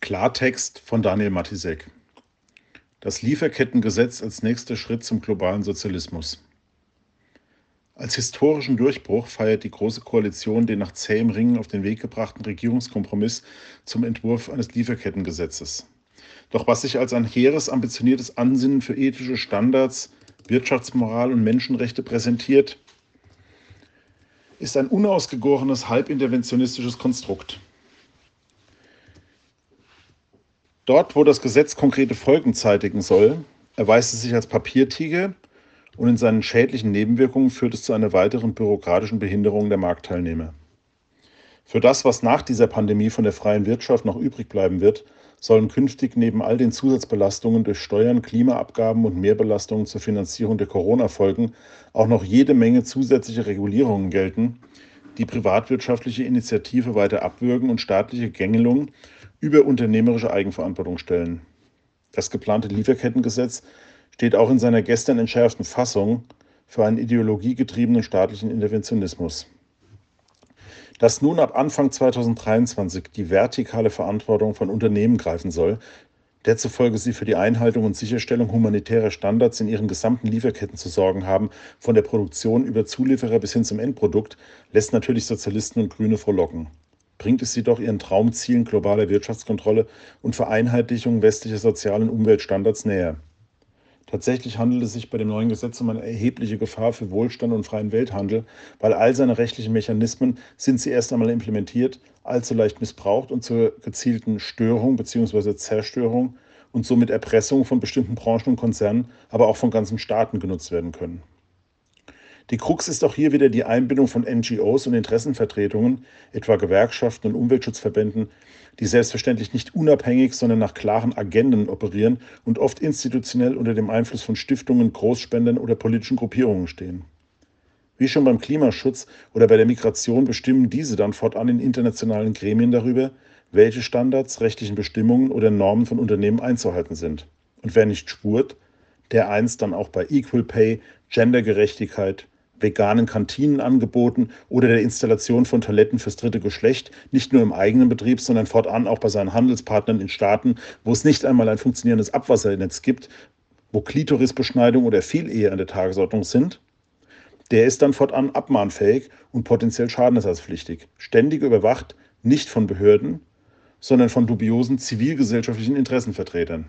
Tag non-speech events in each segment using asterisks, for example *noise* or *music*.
Klartext von Daniel Matisek. Das Lieferkettengesetz als nächster Schritt zum globalen Sozialismus. Als historischen Durchbruch feiert die Große Koalition den nach zähem Ringen auf den Weg gebrachten Regierungskompromiss zum Entwurf eines Lieferkettengesetzes. Doch was sich als ein hehres, ambitioniertes Ansinnen für ethische Standards, Wirtschaftsmoral und Menschenrechte präsentiert, ist ein unausgegorenes, halbinterventionistisches Konstrukt. Dort, wo das Gesetz konkrete Folgen zeitigen soll, erweist es sich als Papiertiger und in seinen schädlichen Nebenwirkungen führt es zu einer weiteren bürokratischen Behinderung der Marktteilnehmer. Für das, was nach dieser Pandemie von der freien Wirtschaft noch übrig bleiben wird, sollen künftig neben all den Zusatzbelastungen durch Steuern, Klimaabgaben und Mehrbelastungen zur Finanzierung der Corona-Folgen auch noch jede Menge zusätzliche Regulierungen gelten, die privatwirtschaftliche Initiative weiter abwürgen und staatliche Gängelungen über unternehmerische Eigenverantwortung stellen. Das geplante Lieferkettengesetz steht auch in seiner gestern entschärften Fassung für einen ideologiegetriebenen staatlichen Interventionismus. Dass nun ab Anfang 2023 die vertikale Verantwortung von Unternehmen greifen soll, der zufolge sie für die Einhaltung und Sicherstellung humanitärer Standards in ihren gesamten Lieferketten zu sorgen haben, von der Produktion über Zulieferer bis hin zum Endprodukt, lässt natürlich Sozialisten und Grüne frohlocken bringt es sie doch ihren Traumzielen globaler Wirtschaftskontrolle und Vereinheitlichung westlicher Sozial- und Umweltstandards näher. Tatsächlich handelt es sich bei dem neuen Gesetz um eine erhebliche Gefahr für Wohlstand und freien Welthandel, weil all seine rechtlichen Mechanismen sind sie erst einmal implementiert, allzu leicht missbraucht und zur gezielten Störung bzw. Zerstörung und somit Erpressung von bestimmten Branchen und Konzernen, aber auch von ganzen Staaten genutzt werden können. Die Krux ist auch hier wieder die Einbindung von NGOs und Interessenvertretungen, etwa Gewerkschaften und Umweltschutzverbänden, die selbstverständlich nicht unabhängig, sondern nach klaren Agenden operieren und oft institutionell unter dem Einfluss von Stiftungen, Großspendern oder politischen Gruppierungen stehen. Wie schon beim Klimaschutz oder bei der Migration bestimmen diese dann fortan in internationalen Gremien darüber, welche Standards, rechtlichen Bestimmungen oder Normen von Unternehmen einzuhalten sind. Und wer nicht spurt, der einst dann auch bei Equal Pay, Gendergerechtigkeit, veganen Kantinenangeboten oder der Installation von Toiletten fürs dritte Geschlecht, nicht nur im eigenen Betrieb, sondern fortan auch bei seinen Handelspartnern in Staaten, wo es nicht einmal ein funktionierendes Abwassernetz gibt, wo Klitorisbeschneidung oder Vielehe an der Tagesordnung sind, der ist dann fortan abmahnfähig und potenziell schadenersatzpflichtig, ständig überwacht, nicht von Behörden, sondern von dubiosen zivilgesellschaftlichen Interessenvertretern.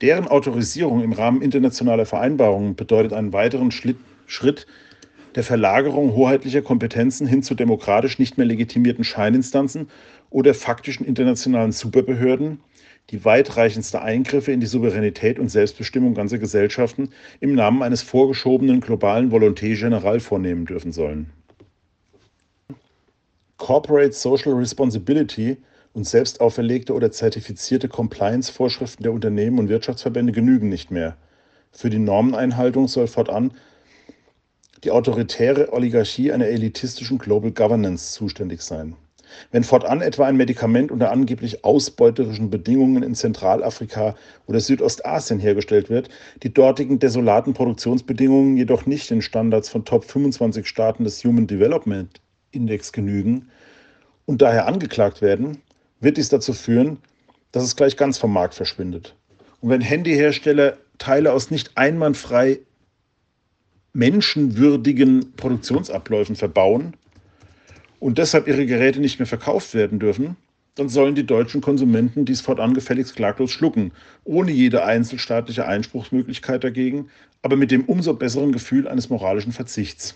Deren Autorisierung im Rahmen internationaler Vereinbarungen bedeutet einen weiteren Schritt Schritt der Verlagerung hoheitlicher Kompetenzen hin zu demokratisch nicht mehr legitimierten Scheininstanzen oder faktischen internationalen Superbehörden, die weitreichendste Eingriffe in die Souveränität und Selbstbestimmung ganzer Gesellschaften im Namen eines vorgeschobenen globalen Volonté Général vornehmen dürfen sollen. Corporate Social Responsibility und selbst auferlegte oder zertifizierte Compliance-Vorschriften der Unternehmen und Wirtschaftsverbände genügen nicht mehr. Für die Normeneinhaltung soll fortan die autoritäre Oligarchie einer elitistischen Global Governance zuständig sein. Wenn fortan etwa ein Medikament unter angeblich ausbeuterischen Bedingungen in Zentralafrika oder Südostasien hergestellt wird, die dortigen desolaten Produktionsbedingungen jedoch nicht den Standards von Top 25 Staaten des Human Development Index genügen und daher angeklagt werden, wird dies dazu führen, dass es gleich ganz vom Markt verschwindet. Und wenn Handyhersteller Teile aus nicht einwandfrei menschenwürdigen Produktionsabläufen verbauen und deshalb ihre Geräte nicht mehr verkauft werden dürfen, dann sollen die deutschen Konsumenten dies fortan gefälligst klaglos schlucken, ohne jede einzelstaatliche Einspruchsmöglichkeit dagegen, aber mit dem umso besseren Gefühl eines moralischen Verzichts.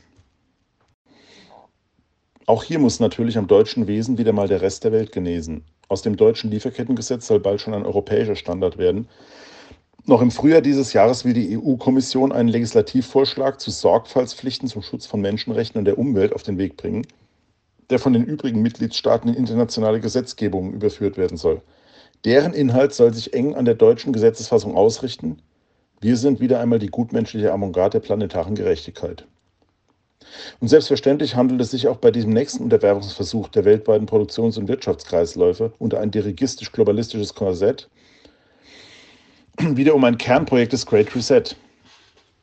Auch hier muss natürlich am deutschen Wesen wieder mal der Rest der Welt genesen. Aus dem deutschen Lieferkettengesetz soll bald schon ein europäischer Standard werden, noch im Frühjahr dieses Jahres will die EU-Kommission einen Legislativvorschlag zu Sorgfaltspflichten zum Schutz von Menschenrechten und der Umwelt auf den Weg bringen, der von den übrigen Mitgliedstaaten in internationale Gesetzgebungen überführt werden soll. Deren Inhalt soll sich eng an der deutschen Gesetzesfassung ausrichten. Wir sind wieder einmal die gutmenschliche Avantgarde der planetaren Gerechtigkeit. Und selbstverständlich handelt es sich auch bei diesem nächsten Unterwerfungsversuch der weltweiten Produktions- und Wirtschaftskreisläufe unter ein dirigistisch-globalistisches Korsett *clears throat* wieder um ein Kernprojekt des Great Reset,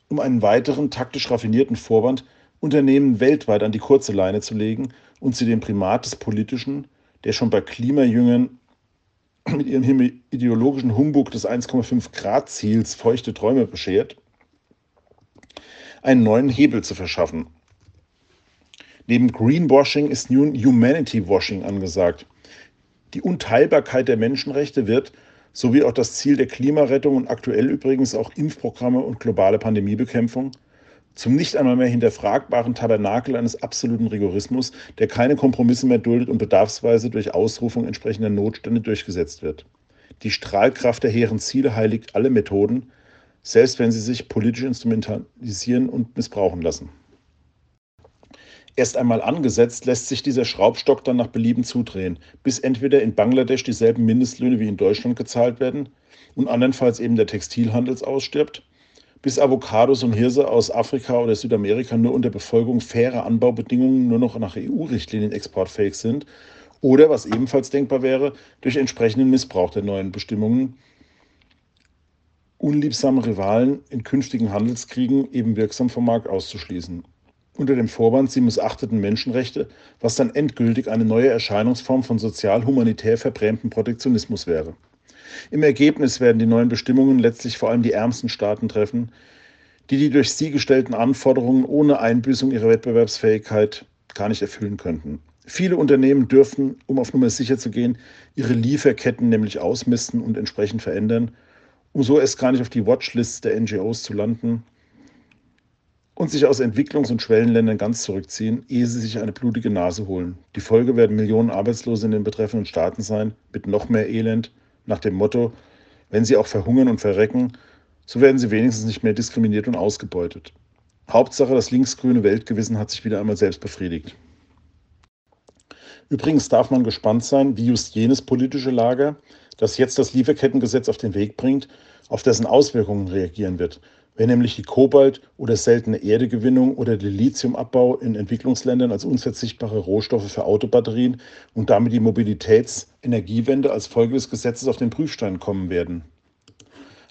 um einen weiteren taktisch raffinierten Vorwand, Unternehmen weltweit an die kurze Leine zu legen und sie dem Primat des Politischen, der schon bei Klimajüngern *clears throat* mit ihrem ideologischen Humbug des 1,5 Grad Ziels feuchte Träume beschert, einen neuen Hebel zu verschaffen. Neben Greenwashing ist nun Humanity Washing angesagt. Die Unteilbarkeit der Menschenrechte wird, sowie auch das Ziel der Klimarettung und aktuell übrigens auch Impfprogramme und globale Pandemiebekämpfung, zum nicht einmal mehr hinterfragbaren Tabernakel eines absoluten Rigorismus, der keine Kompromisse mehr duldet und bedarfsweise durch Ausrufung entsprechender Notstände durchgesetzt wird. Die Strahlkraft der hehren Ziele heiligt alle Methoden, selbst wenn sie sich politisch instrumentalisieren und missbrauchen lassen. Erst einmal angesetzt lässt sich dieser Schraubstock dann nach Belieben zudrehen, bis entweder in Bangladesch dieselben Mindestlöhne wie in Deutschland gezahlt werden und andernfalls eben der Textilhandel ausstirbt, bis Avocados und Hirse aus Afrika oder Südamerika nur unter Befolgung fairer Anbaubedingungen nur noch nach EU-Richtlinien exportfähig sind oder, was ebenfalls denkbar wäre, durch entsprechenden Missbrauch der neuen Bestimmungen unliebsame Rivalen in künftigen Handelskriegen eben wirksam vom Markt auszuschließen. Unter dem Vorwand, sie missachteten Menschenrechte, was dann endgültig eine neue Erscheinungsform von sozial-humanitär verbrämtem Protektionismus wäre. Im Ergebnis werden die neuen Bestimmungen letztlich vor allem die ärmsten Staaten treffen, die die durch sie gestellten Anforderungen ohne Einbüßung ihrer Wettbewerbsfähigkeit gar nicht erfüllen könnten. Viele Unternehmen dürfen, um auf Nummer sicher zu gehen, ihre Lieferketten nämlich ausmisten und entsprechend verändern, um so erst gar nicht auf die Watchlists der NGOs zu landen und sich aus Entwicklungs- und Schwellenländern ganz zurückziehen, ehe sie sich eine blutige Nase holen. Die Folge werden Millionen Arbeitslose in den betreffenden Staaten sein, mit noch mehr Elend, nach dem Motto, wenn sie auch verhungern und verrecken, so werden sie wenigstens nicht mehr diskriminiert und ausgebeutet. Hauptsache, das linksgrüne Weltgewissen hat sich wieder einmal selbst befriedigt. Übrigens darf man gespannt sein, wie just jenes politische Lager, das jetzt das Lieferkettengesetz auf den Weg bringt, auf dessen Auswirkungen reagieren wird. Wenn nämlich die Kobalt- oder seltene Erdegewinnung oder der Lithiumabbau in Entwicklungsländern als unverzichtbare Rohstoffe für Autobatterien und damit die Mobilitätsenergiewende als Folge des Gesetzes auf den Prüfstein kommen werden.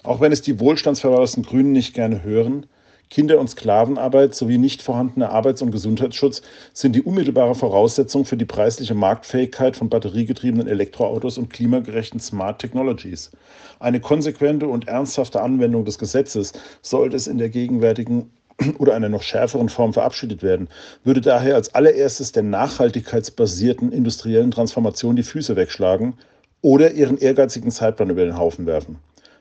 Auch wenn es die wohlstandsverwahrten Grünen nicht gerne hören, Kinder- und Sklavenarbeit sowie nicht vorhandener Arbeits- und Gesundheitsschutz sind die unmittelbare Voraussetzung für die preisliche Marktfähigkeit von batteriegetriebenen Elektroautos und klimagerechten Smart Technologies. Eine konsequente und ernsthafte Anwendung des Gesetzes sollte es in der gegenwärtigen *clears throat* oder einer noch schärferen Form verabschiedet werden, würde daher als allererstes der nachhaltigkeitsbasierten industriellen Transformation die Füße wegschlagen oder ihren ehrgeizigen Zeitplan über den Haufen werfen.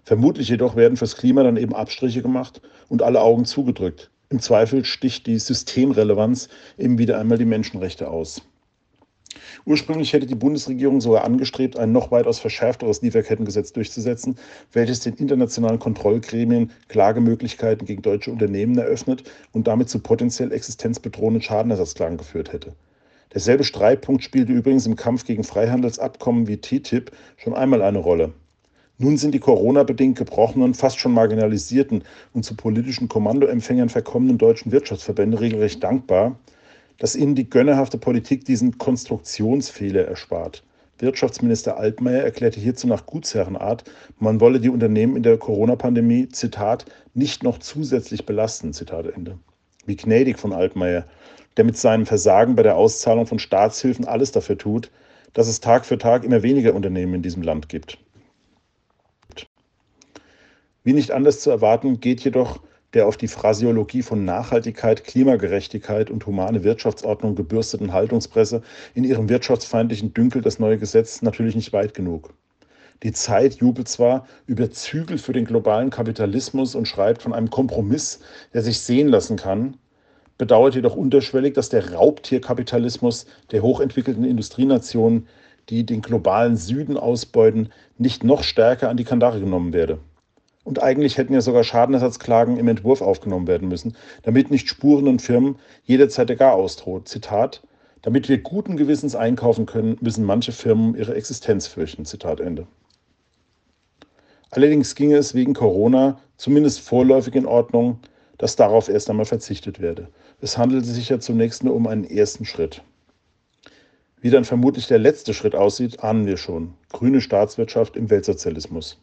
Vermutlich jedoch werden fürs Klima dann eben Abstriche gemacht und alle Augen zugedrückt. Im Zweifel sticht die Systemrelevanz eben wieder einmal die Menschenrechte aus. Ursprünglich hätte die Bundesregierung sogar angestrebt, ein noch weitaus verschärfteres Lieferkettengesetz durchzusetzen, welches den internationalen Kontrollgremien Klagemöglichkeiten gegen deutsche Unternehmen eröffnet und damit zu potenziell existenzbedrohenden Schadenersatzklagen geführt hätte. Derselbe Streitpunkt spielte übrigens im Kampf gegen Freihandelsabkommen wie TTIP schon einmal eine Rolle. Nun sind die Corona-bedingt gebrochenen, fast schon marginalisierten und zu politischen Kommandoempfängern verkommenen deutschen Wirtschaftsverbände regelrecht dankbar, dass ihnen die gönnerhafte Politik diesen Konstruktionsfehler erspart. Wirtschaftsminister Altmaier erklärte hierzu nach Gutsherrenart, man wolle die Unternehmen in der Corona-Pandemie, Zitat, nicht noch zusätzlich belasten, Zitat Ende. Wie gnädig von Altmaier, der mit seinem Versagen bei der Auszahlung von Staatshilfen alles dafür tut, dass es Tag für Tag immer weniger Unternehmen in diesem Land gibt. Wie nicht anders zu erwarten, geht jedoch der auf die Phrasiologie von Nachhaltigkeit, Klimagerechtigkeit und humane Wirtschaftsordnung gebürsteten Haltungspresse in ihrem wirtschaftsfeindlichen Dünkel das neue Gesetz natürlich nicht weit genug. Die Zeit jubelt zwar über Zügel für den globalen Kapitalismus und schreibt von einem Kompromiss, der sich sehen lassen kann, bedauert jedoch unterschwellig, dass der Raubtierkapitalismus der hochentwickelten Industrienationen, die den globalen Süden ausbeuten, nicht noch stärker an die Kandare genommen werde. Und eigentlich hätten ja sogar Schadenersatzklagen im Entwurf aufgenommen werden müssen, damit nicht Spuren und Firmen jederzeit der Garaus droht. Zitat, damit wir guten Gewissens einkaufen können, müssen manche Firmen ihre Existenz fürchten. Zitat Ende. Allerdings ginge es wegen Corona zumindest vorläufig in Ordnung, dass darauf erst einmal verzichtet werde. Es handelte sich ja zunächst nur um einen ersten Schritt. Wie dann vermutlich der letzte Schritt aussieht, ahnen wir schon. Grüne Staatswirtschaft im Weltsozialismus.